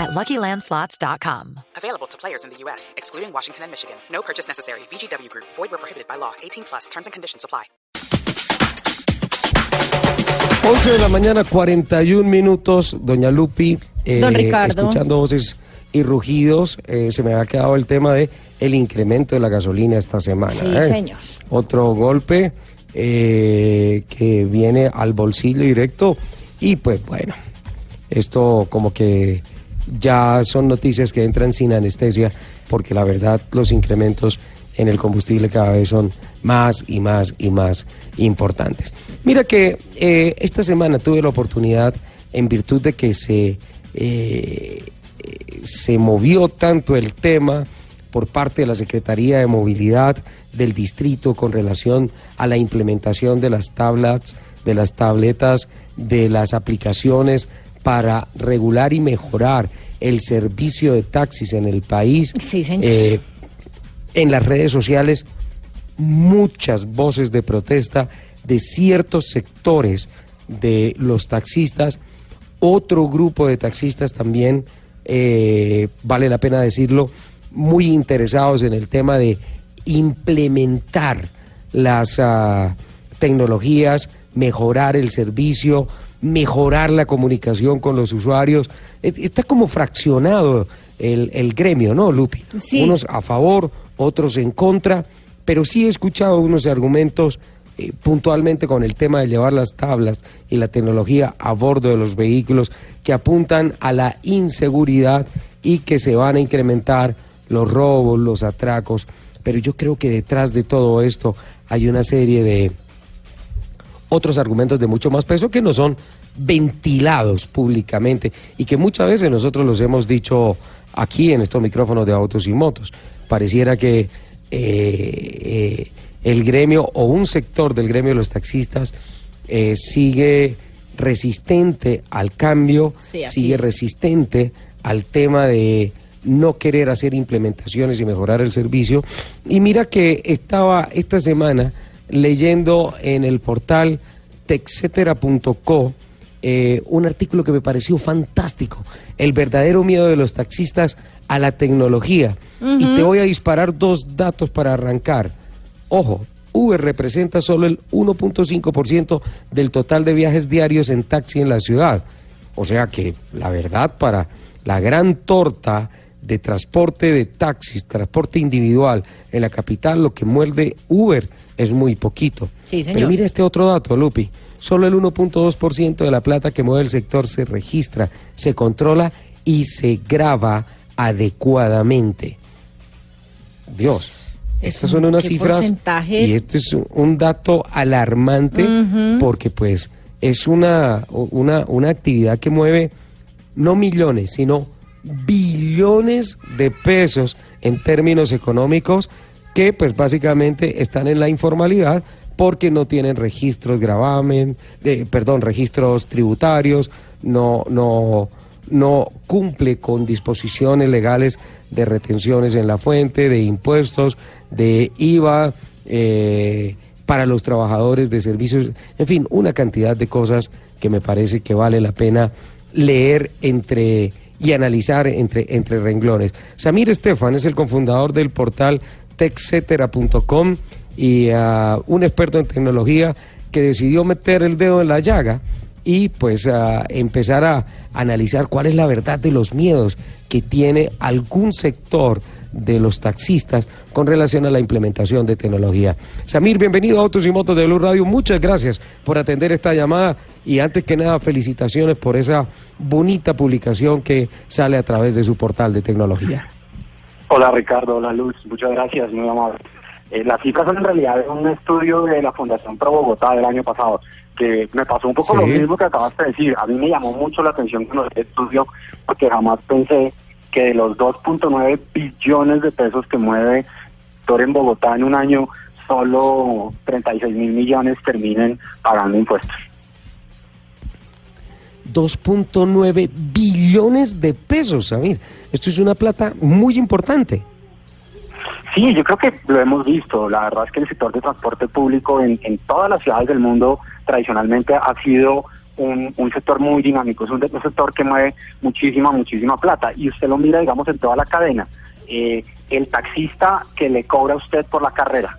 at LuckyLandSlots.com. Available to players in the U.S., excluding Washington and Michigan. No purchase necessary. VGW Group. Void where prohibited by law. 18 plus. Terms and conditions apply. 11 de la mañana, 41 minutos. Doña Lupi, eh, Don Ricardo. escuchando voces y rugidos, eh, se me ha quedado el tema de el incremento de la gasolina esta semana. Sí, ¿eh? señor. Otro golpe eh, que viene al bolsillo directo y pues bueno, esto como que ya son noticias que entran sin anestesia porque la verdad los incrementos en el combustible cada vez son más y más y más importantes. Mira que eh, esta semana tuve la oportunidad, en virtud de que se, eh, se movió tanto el tema por parte de la Secretaría de Movilidad del distrito con relación a la implementación de las tablets, de las tabletas, de las aplicaciones para regular y mejorar el servicio de taxis en el país. Sí, señor. Eh, en las redes sociales muchas voces de protesta de ciertos sectores de los taxistas. Otro grupo de taxistas también, eh, vale la pena decirlo, muy interesados en el tema de implementar las ah, tecnologías, mejorar el servicio, mejorar la comunicación con los usuarios. Es- Está como fraccionado el, el gremio, ¿no, Lupi? Sí. Unos a favor, otros en contra, pero sí he escuchado unos argumentos eh, puntualmente con el tema de llevar las tablas y la tecnología a bordo de los vehículos que apuntan a la inseguridad y que se van a incrementar los robos, los atracos. Pero yo creo que detrás de todo esto hay una serie de otros argumentos de mucho más peso que no son ventilados públicamente y que muchas veces nosotros los hemos dicho aquí en estos micrófonos de autos y motos. Pareciera que eh, eh, el gremio o un sector del gremio de los taxistas eh, sigue resistente al cambio, Sí, sigue es. resistente al tema de no querer hacer implementaciones y mejorar el servicio. Y mira que estaba esta semana leyendo en el portal texetera.co eh, un artículo que me pareció fantástico, el verdadero miedo de los taxistas a la tecnología. Y te voy a disparar dos datos para arrancar. Ojo, Uber representa solo el 1.5% del total de viajes diarios en taxi en la ciudad. O sea que la verdad para la gran torta de transporte de taxis, transporte individual en la capital, lo que muerde Uber es muy poquito. Sí, señor. Pero mira este otro dato, Lupi. Solo el 1.2% de la plata que mueve el sector se registra, se controla y se graba adecuadamente. Dios. Es Estas son unas ¿qué cifras porcentaje? y este es un- un dato alarmante porque pues es una, una, una actividad que mueve no millones, sino billones de pesos en términos económicos que pues básicamente están en la informalidad porque no tienen registros gravamen, de, perdón, registros tributarios, no, no, no cumple con disposiciones legales de retenciones en la fuente, de impuestos, de IVA, eh, para los trabajadores de servicios, en fin, una cantidad de cosas que me parece que vale la pena leer entre y analizar entre, entre renglones. Samir Estefan es el cofundador del portal texetera.com y ah, un experto en tecnología que decidió meter el dedo en la llaga y pues a empezar a analizar cuál es la verdad de los miedos que tiene algún sector de los taxistas con relación a la implementación de tecnología. Samir, bienvenido a Autos y Motos de Blue Radio. Muchas gracias por atender esta llamada y antes que nada felicitaciones por esa bonita publicación que sale a través de su portal de tecnología. Hola Ricardo, hola Luz, muchas gracias, muy amable. Eh, las cifras son en realidad un estudio de la Fundación Pro Bogotá del año pasado, que me pasó un poco Sí. lo mismo que acabaste de decir. A mí me llamó mucho la atención con el estudio porque jamás pensé que de los 2.9 billones de pesos que mueve Tor en Bogotá en un año, solo 36 mil millones terminen pagando impuestos. 2.9 billones de pesos, Samir. Esto es una plata muy importante. Sí, yo creo que lo hemos visto. La verdad es que el sector de transporte público en, todas las ciudades del mundo tradicionalmente ha sido un, sector muy dinámico, es un, sector que mueve muchísima, muchísima plata. Y usted lo mira, digamos, en toda la cadena. Eh, el taxista que le cobra a usted por la carrera,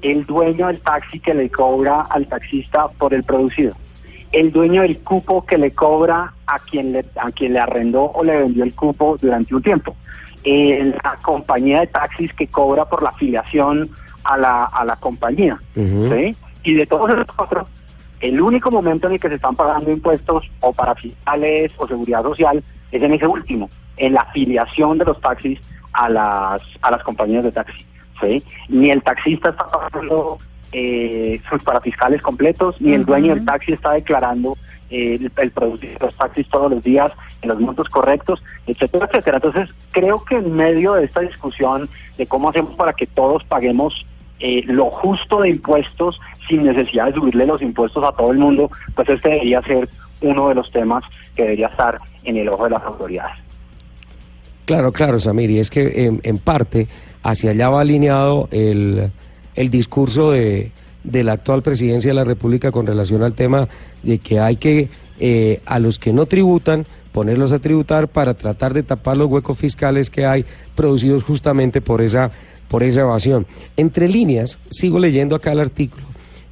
el dueño del taxi que le cobra al taxista por el producido, el dueño del cupo que le cobra a quien le, a quien le arrendó o le vendió el cupo durante un tiempo, eh, la compañía de taxis que cobra por la afiliación a la, a la compañía. Y de todos esos cuatro, el único momento en el que se están pagando impuestos o para fiscales o seguridad social es en ese último, en la afiliación de los taxis a las, a las compañías de taxi. ¿sí? Ni el taxista está pagando eh, sus parafiscales completos, ni el dueño del taxi está declarando eh, el, producir los taxis todos los días en los montos correctos, etcétera, etcétera. Entonces, creo que en medio de esta discusión de cómo hacemos para que todos paguemos eh, lo justo de impuestos sin necesidad de subirle los impuestos a todo el mundo, pues este debería ser uno de los temas que debería estar en el ojo de las autoridades. Claro, claro, Samir, y es que en parte hacia allá va alineado el el discurso de, de la actual presidencia de la República con relación al tema de que hay que eh, a los que no tributan ponerlos a tributar para tratar de tapar los huecos fiscales que hay producidos justamente por esa por esa evasión. Entre líneas, sigo leyendo acá el artículo.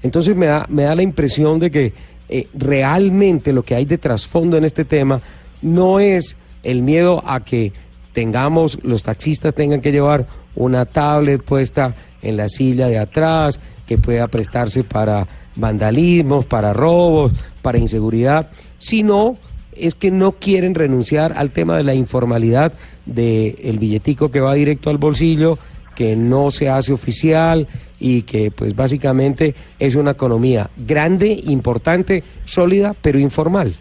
Entonces me da me da la impresión de que eh, realmente lo que hay de trasfondo en este tema no es el miedo a que tengamos los taxistas tengan que llevar una tablet puesta en la silla de atrás, que pueda prestarse para vandalismos, para robos, para inseguridad, sino es que no quieren renunciar al tema de la informalidad del billetico que va directo al bolsillo, que no se hace oficial y que pues básicamente es una economía grande, importante, sólida, pero informal.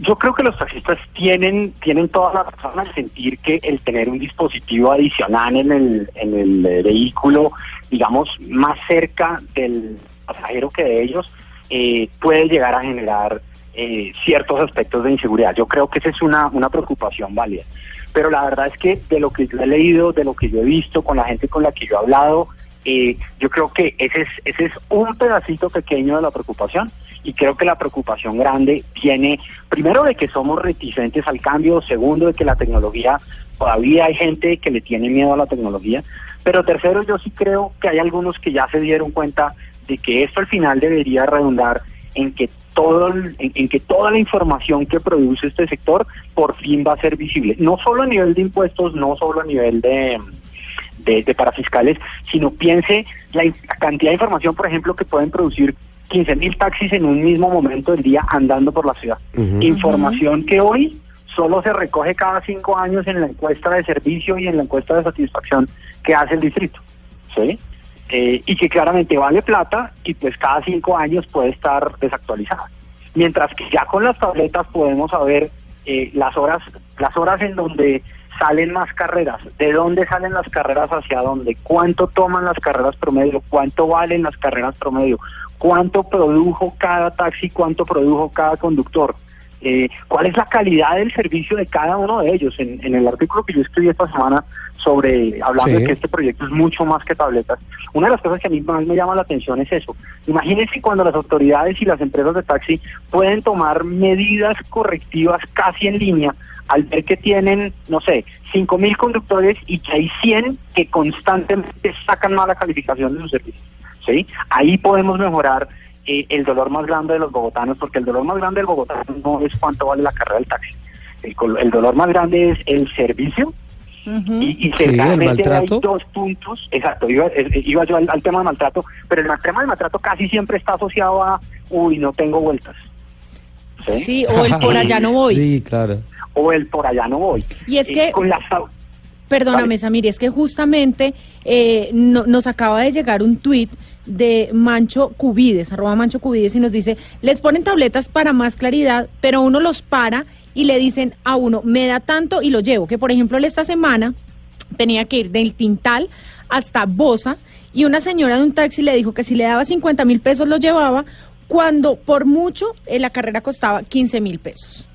Yo creo que los taxistas tienen tienen toda la razón al sentir que el tener un dispositivo adicional en el, en el eh, vehículo, digamos, más cerca del pasajero que de ellos, eh, puede llegar a generar eh, ciertos aspectos de inseguridad. Yo creo que esa es una, una preocupación válida. Pero la verdad es que de lo que yo he leído, de lo que yo he visto, con la gente con la que yo he hablado, yo creo que ese es, ese es un pedacito pequeño de la preocupación y creo que la preocupación grande viene primero de que somos reticentes al cambio, segundo de que la tecnología, todavía hay gente que le tiene miedo a la tecnología, pero tercero yo sí creo que hay algunos que ya se dieron cuenta de que esto al final debería redundar en que todo en, que toda la información que produce este sector por fin va a ser visible, no solo a nivel de impuestos, no solo a nivel de de, parafiscales, sino piense la, cantidad de información, por ejemplo, que pueden producir 15 mil taxis en un mismo momento del día andando por la ciudad. Información que hoy solo se recoge cada cinco años en la encuesta de servicio y en la encuesta de satisfacción que hace el distrito. ¿sí? Eh, y que claramente vale plata y pues cada cinco años puede estar desactualizada. Mientras que ya con las tabletas podemos saber eh, las horas las horas en donde salen más carreras, de dónde salen las carreras hacia dónde, cuánto toman las carreras promedio, cuánto valen las carreras promedio, cuánto produjo cada taxi, cuánto produjo cada conductor, eh, cuál es la calidad del servicio de cada uno de ellos. En, el artículo que yo escribí esta semana sobre, hablando de que este proyecto es mucho más que tabletas, una de las cosas que a mí más me llama la atención es eso. Imagínense cuando las autoridades y las empresas de taxi pueden tomar medidas correctivas casi en línea al ver que tienen, no sé, cinco mil conductores y que hay 100 que constantemente sacan mala calificación de sus servicios. ¿sí? Ahí podemos mejorar eh, el dolor más grande de los bogotanos, porque el dolor más grande del bogotano no es cuánto vale la carrera del taxi. El, dolor más grande es el servicio. Y, y hay dos puntos, exacto, iba, iba yo al, tema del maltrato, pero el tema del maltrato casi siempre está asociado a, uy, no tengo vueltas. Sí, o el por allá no voy. Sí, claro. O el por allá no voy. Y es eh, que... Con Perdóname, Samir, es que justamente eh, nos acaba de llegar un tuit de Mancho Cubides, arroba Mancho Cubides, y nos dice, les ponen tabletas para más claridad, pero uno los para y le dicen a uno, me da tanto y lo llevo. Que por ejemplo, esta semana tenía que ir del Tintal hasta Bosa y una señora de un taxi le dijo que si le daba 50 mil pesos lo llevaba, cuando por mucho eh, la carrera costaba 15 mil pesos.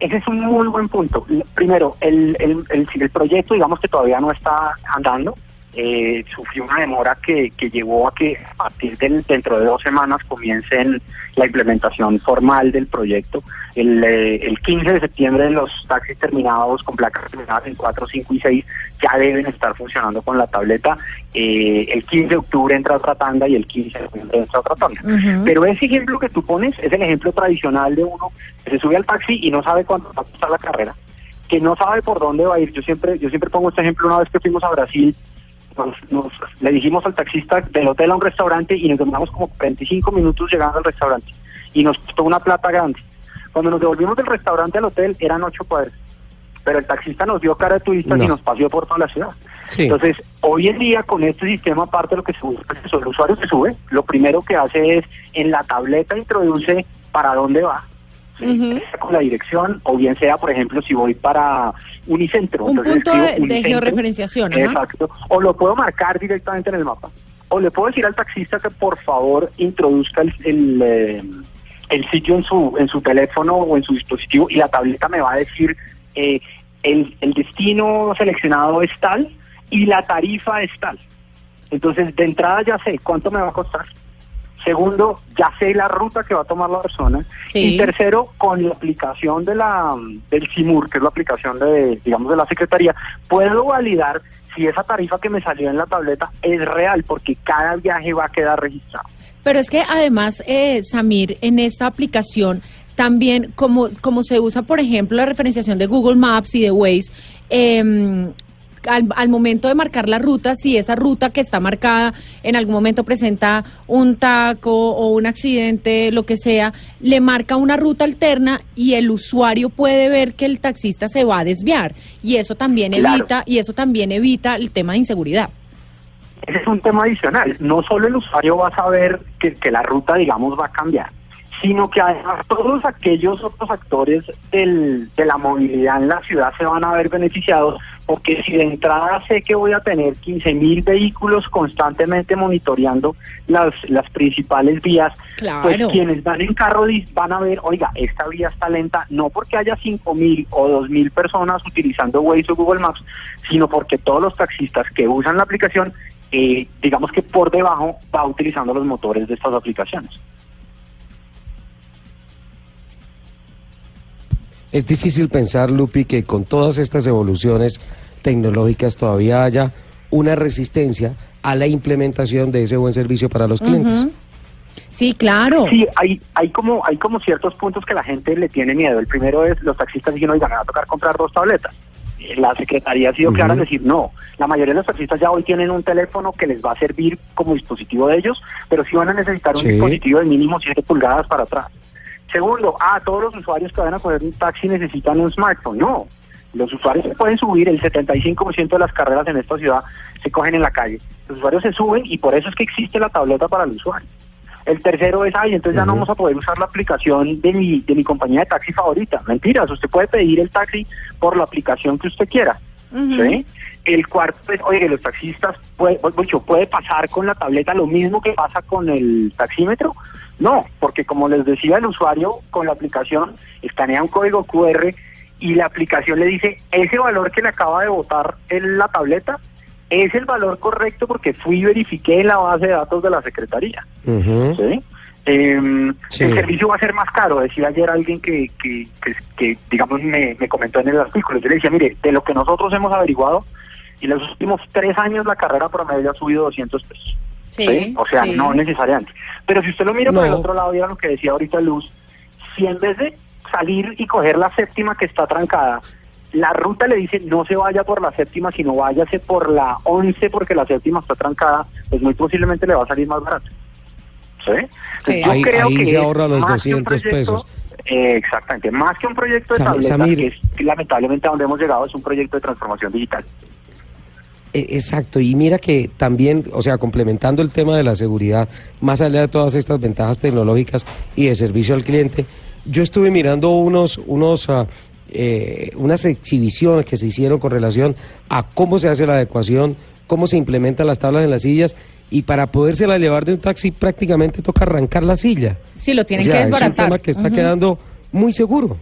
Ese es un muy buen punto. Primero, el, el, el, proyecto, digamos que todavía no está andando, eh, sufrió una demora que, que llevó a que a partir del dentro de dos semanas comiencen la implementación formal del proyecto. El, eh, el 15 de septiembre los taxis terminados con placas terminadas en 4, 5 y 6 ya deben estar funcionando con la tableta. Eh, el 15 de octubre entra otra tanda y el 15 de noviembre entra otra tanda. Pero ese ejemplo que tú pones es el ejemplo tradicional de uno que se sube al taxi y no sabe cuánto va a costar la carrera que no sabe por dónde va a ir. Yo siempre, yo siempre pongo este ejemplo una vez que fuimos a Brasil nos, le dijimos al taxista del hotel a un restaurante y nos demoramos como 25 minutos llegando al restaurante y nos costó una plata grande. Cuando nos devolvimos del restaurante al hotel eran ocho cuadras, pero el taxista nos dio cara de turistas y nos paseó por toda la ciudad. Entonces, hoy en día con este sistema, aparte de lo que se sube, el usuario se sube, lo primero que hace es en la tableta introduce para dónde va, con la dirección, o bien sea, por ejemplo, si voy para Unicentro. Un punto de, georreferenciación. Exacto. O lo puedo marcar directamente en el mapa. O le puedo decir al taxista que por favor introduzca el, el, eh, el sitio en su, en su teléfono o en su dispositivo y la tableta me va a decir eh, el, el destino seleccionado es tal y la tarifa es tal. Entonces, de entrada ya sé cuánto me va a costar Segundo, ya sé la ruta que va a tomar la persona. Y tercero, con la aplicación de la del CIMUR, que es la aplicación de, digamos, de la Secretaría, puedo validar si esa tarifa que me salió en la tableta es real, porque cada viaje va a quedar registrado. Pero es que además, eh, Samir, en esta aplicación también, como, como se usa, por ejemplo, la referenciación de Google Maps y de Waze, eh, al, momento de marcar la ruta, si esa ruta que está marcada en algún momento presenta un taco o un accidente, lo que sea, le marca una ruta alterna y el usuario puede ver que el taxista se va a desviar y eso también evita y eso también evita el tema de inseguridad. Ese es un tema adicional. No solo el usuario va a saber que, que la ruta, digamos, va a cambiar, sino que además todos aquellos otros actores del, de la movilidad en la ciudad se van a ver beneficiados porque si de entrada sé que voy a tener 15 mil vehículos constantemente monitoreando las, las principales vías, pues quienes van en carro van a ver, oiga, esta vía está lenta, no porque haya 5 mil o 2 mil personas utilizando Waze o Google Maps, sino porque todos los taxistas que usan la aplicación, eh, digamos que por debajo va utilizando los motores de estas aplicaciones. Es difícil pensar, Lupi, que con todas estas evoluciones tecnológicas todavía haya una resistencia a la implementación de ese buen servicio para los clientes. Sí, claro. Sí, hay, hay como hay como ciertos puntos que la gente le tiene miedo. El primero es los taxistas dicen, oiga, me va a tocar comprar dos tabletas. La Secretaría ha sido clara en decir, no, la mayoría de los taxistas ya hoy tienen un teléfono que les va a servir como dispositivo de ellos, pero sí van a necesitar un dispositivo de mínimo 7 pulgadas para atrás. Segundo, ah, todos los usuarios que van a coger un taxi necesitan un smartphone. No, los usuarios se pueden subir, el 75% de las carreras en esta ciudad se cogen en la calle. Los usuarios se suben y por eso es que existe la tableta para el usuario. El tercero es, ay, entonces ya no vamos a poder usar la aplicación de mi, de mi compañía de taxi favorita. Mentiras, usted puede pedir el taxi por la aplicación que usted quiera. El cuarto es, oye, los taxistas, puede, puede pasar con la tableta lo mismo que pasa con el taxímetro. No, porque como les decía el usuario, con la aplicación escanea un código QR y la aplicación le dice, ese valor que le acaba de votar en la tableta es el valor correcto porque fui y verifiqué en la base de datos de la Secretaría. Em, el servicio va a ser más caro, decía ayer alguien que, que, que, digamos, me, me, comentó en el artículo. Yo le decía, mire, de lo que nosotros hemos averiguado, en los últimos tres años la carrera promedio ha subido 200 pesos. O sea, no necesariamente. Pero si usted lo mira por el otro lado, era lo que decía ahorita Luz, si en vez de salir y coger la séptima que está trancada, la ruta le dice no se vaya por la séptima, sino váyase por la once porque la séptima está trancada, pues muy posiblemente le va a salir más barato. ¿Sí? Yo creo que se ahorra los 200 pesos. Eh, exactamente, más que un proyecto de tableta, que es lamentablemente a donde hemos llegado es un proyecto de transformación digital. E, exacto, y mira que también, o sea, complementando el tema de la seguridad, más allá de todas estas ventajas tecnológicas y de servicio al cliente, yo estuve mirando unos, unos, uh, eh, unas exhibiciones que se hicieron con relación a cómo se hace la adecuación, cómo se implementan las tablas en las sillas, y para podérsela llevar de un taxi prácticamente toca arrancar la silla. Sí, lo tienen que desbaratar. Es un tema que está quedando muy seguro.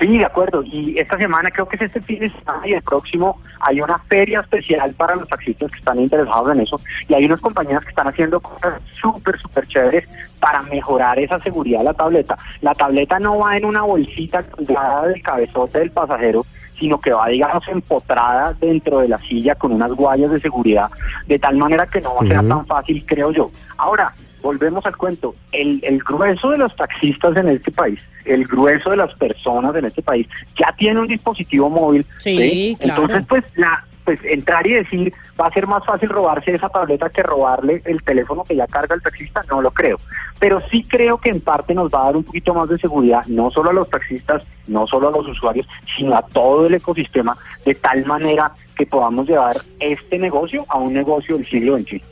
Sí, de acuerdo. Y esta semana, creo que es este fin de semana y el próximo, hay una feria especial para los taxistas que están interesados en eso. Y hay unas compañías que están haciendo cosas súper, súper chéveres para mejorar esa seguridad de la tableta. La tableta no va en una bolsita colgada del cabezote del pasajero, sino que va, digamos, empotrada dentro de la silla con unas guayas de seguridad, de tal manera que no va a ser tan fácil, creo yo. Ahora, volvemos al cuento, el, el grueso de los taxistas en este país, el grueso de las personas en este país, ya tiene un dispositivo móvil. Sí, Entonces, pues, la, pues entrar y decir va a ser más fácil robarse esa tableta que robarle el teléfono que ya carga el taxista, no lo creo. Pero sí creo que en parte nos va a dar un poquito más de seguridad, no solo a los taxistas, no solo a los usuarios, sino a todo el ecosistema, de tal manera que podamos llevar este negocio a un negocio del siglo XXI.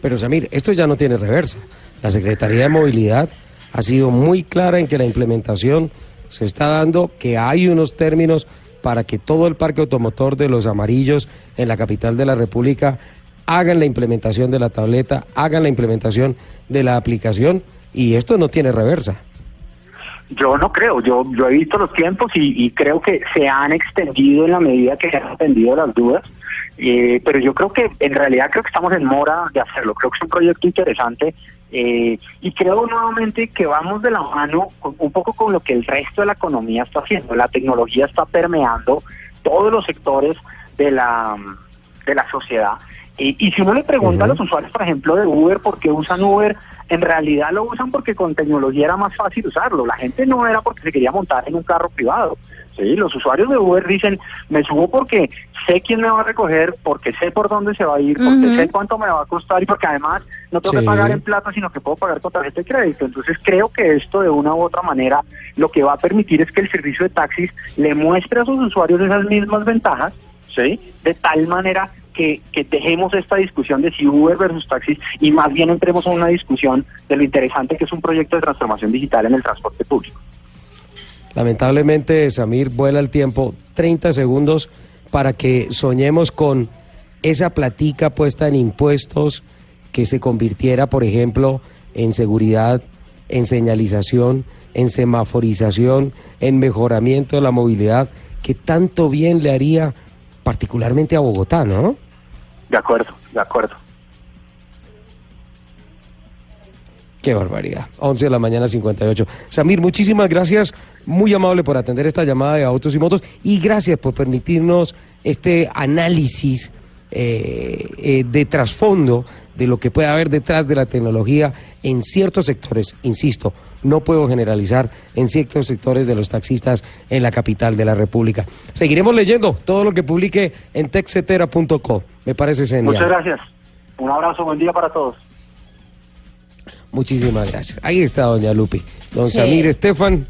Pero Samir, esto ya no tiene reversa. La Secretaría de Movilidad ha sido muy clara en que la implementación se está dando, que hay unos términos para que todo el parque automotor de los amarillos en la capital de la República hagan la implementación de la tableta, hagan la implementación de la aplicación y esto no tiene reversa. Yo no creo, yo, yo he visto los tiempos y, creo que se han extendido en la medida que se han extendido las dudas, eh, pero yo creo que en realidad creo que estamos en mora de hacerlo, creo que es un proyecto interesante eh, y creo nuevamente que vamos de la mano un poco con lo que el resto de la economía está haciendo, la tecnología está permeando todos los sectores de la, de la sociedad y si uno le pregunta a los usuarios, por ejemplo, de Uber, por qué usan Uber, en realidad lo usan porque con tecnología era más fácil usarlo. La gente no era porque se quería montar en un carro privado. Sí, los usuarios de Uber dicen, me subo porque sé quién me va a recoger, porque sé por dónde se va a ir, porque sé cuánto me va a costar y porque además no tengo que pagar en plata, sino que puedo pagar con tarjeta de crédito. Entonces creo que esto de una u otra manera lo que va a permitir es que el servicio de taxis le muestre a sus usuarios esas mismas ventajas, ¿sí? De tal manera que, dejemos esta discusión de si Uber versus taxis y más bien entremos en una discusión de lo interesante que es un proyecto de transformación digital en el transporte público. Lamentablemente, Samir, vuela el tiempo 30 segundos para que soñemos con esa platica puesta en impuestos que se convirtiera, por ejemplo, en seguridad, en señalización, en semaforización, en mejoramiento de la movilidad, que tanto bien le haría particularmente a Bogotá, ¿no? De acuerdo, de acuerdo. Qué barbaridad. 11 de la mañana, 58. Samir, muchísimas gracias. Muy amable por atender esta llamada de Autos y Motos y gracias por permitirnos este análisis eh, eh, de trasfondo de lo que puede haber detrás de la tecnología en ciertos sectores. Insisto, no puedo generalizar en ciertos sectores de los taxistas en la capital de la República. Seguiremos leyendo todo lo que publique en texetera.co. Me parece genial. Muchas gracias. Un abrazo, buen día para todos. Muchísimas gracias. Ahí está doña Lupi. Don Samir Estefan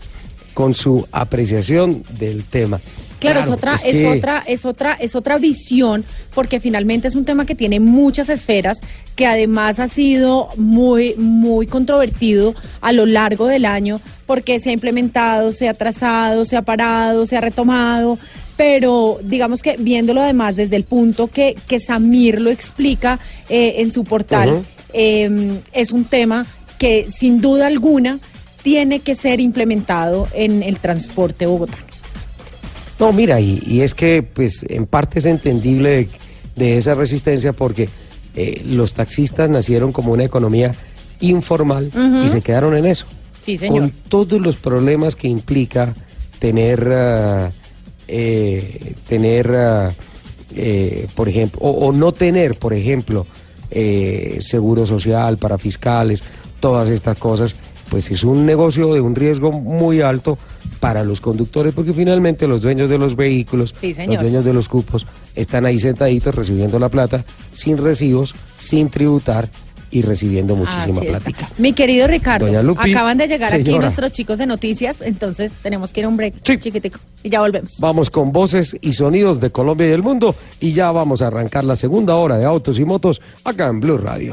con su apreciación del tema. Claro, es otra, es, otra, es otra, es otra visión, porque finalmente es un tema que tiene muchas esferas, que además ha sido muy, muy controvertido a lo largo del año, porque se ha implementado, se ha trazado, se ha parado, se ha retomado, pero digamos que viéndolo además desde el punto que, que Samir lo explica eh, en su portal, em, es un tema que sin duda alguna tiene que ser implementado en el transporte bogotano. No, mira, y, es que pues en parte es entendible de, esa resistencia porque eh, los taxistas nacieron como una economía informal y se quedaron en eso. Sí, señor. Con todos los problemas que implica tener, ah, eh, tener ah, eh, por ejemplo, o, no tener, por ejemplo, seguro social para fiscales, todas estas cosas pues es un negocio de un riesgo muy alto para los conductores, porque finalmente los dueños de los vehículos, los dueños de los cupos, están ahí sentaditos recibiendo la plata sin recibos, sin tributar y recibiendo muchísima plata. Mi querido Ricardo, acaban de llegar aquí nuestros chicos de noticias, entonces tenemos que ir a un break chiquitico y ya volvemos. Vamos con voces y sonidos de Colombia y del mundo y ya vamos a arrancar la segunda hora de Autos y Motos acá en Blue Radio.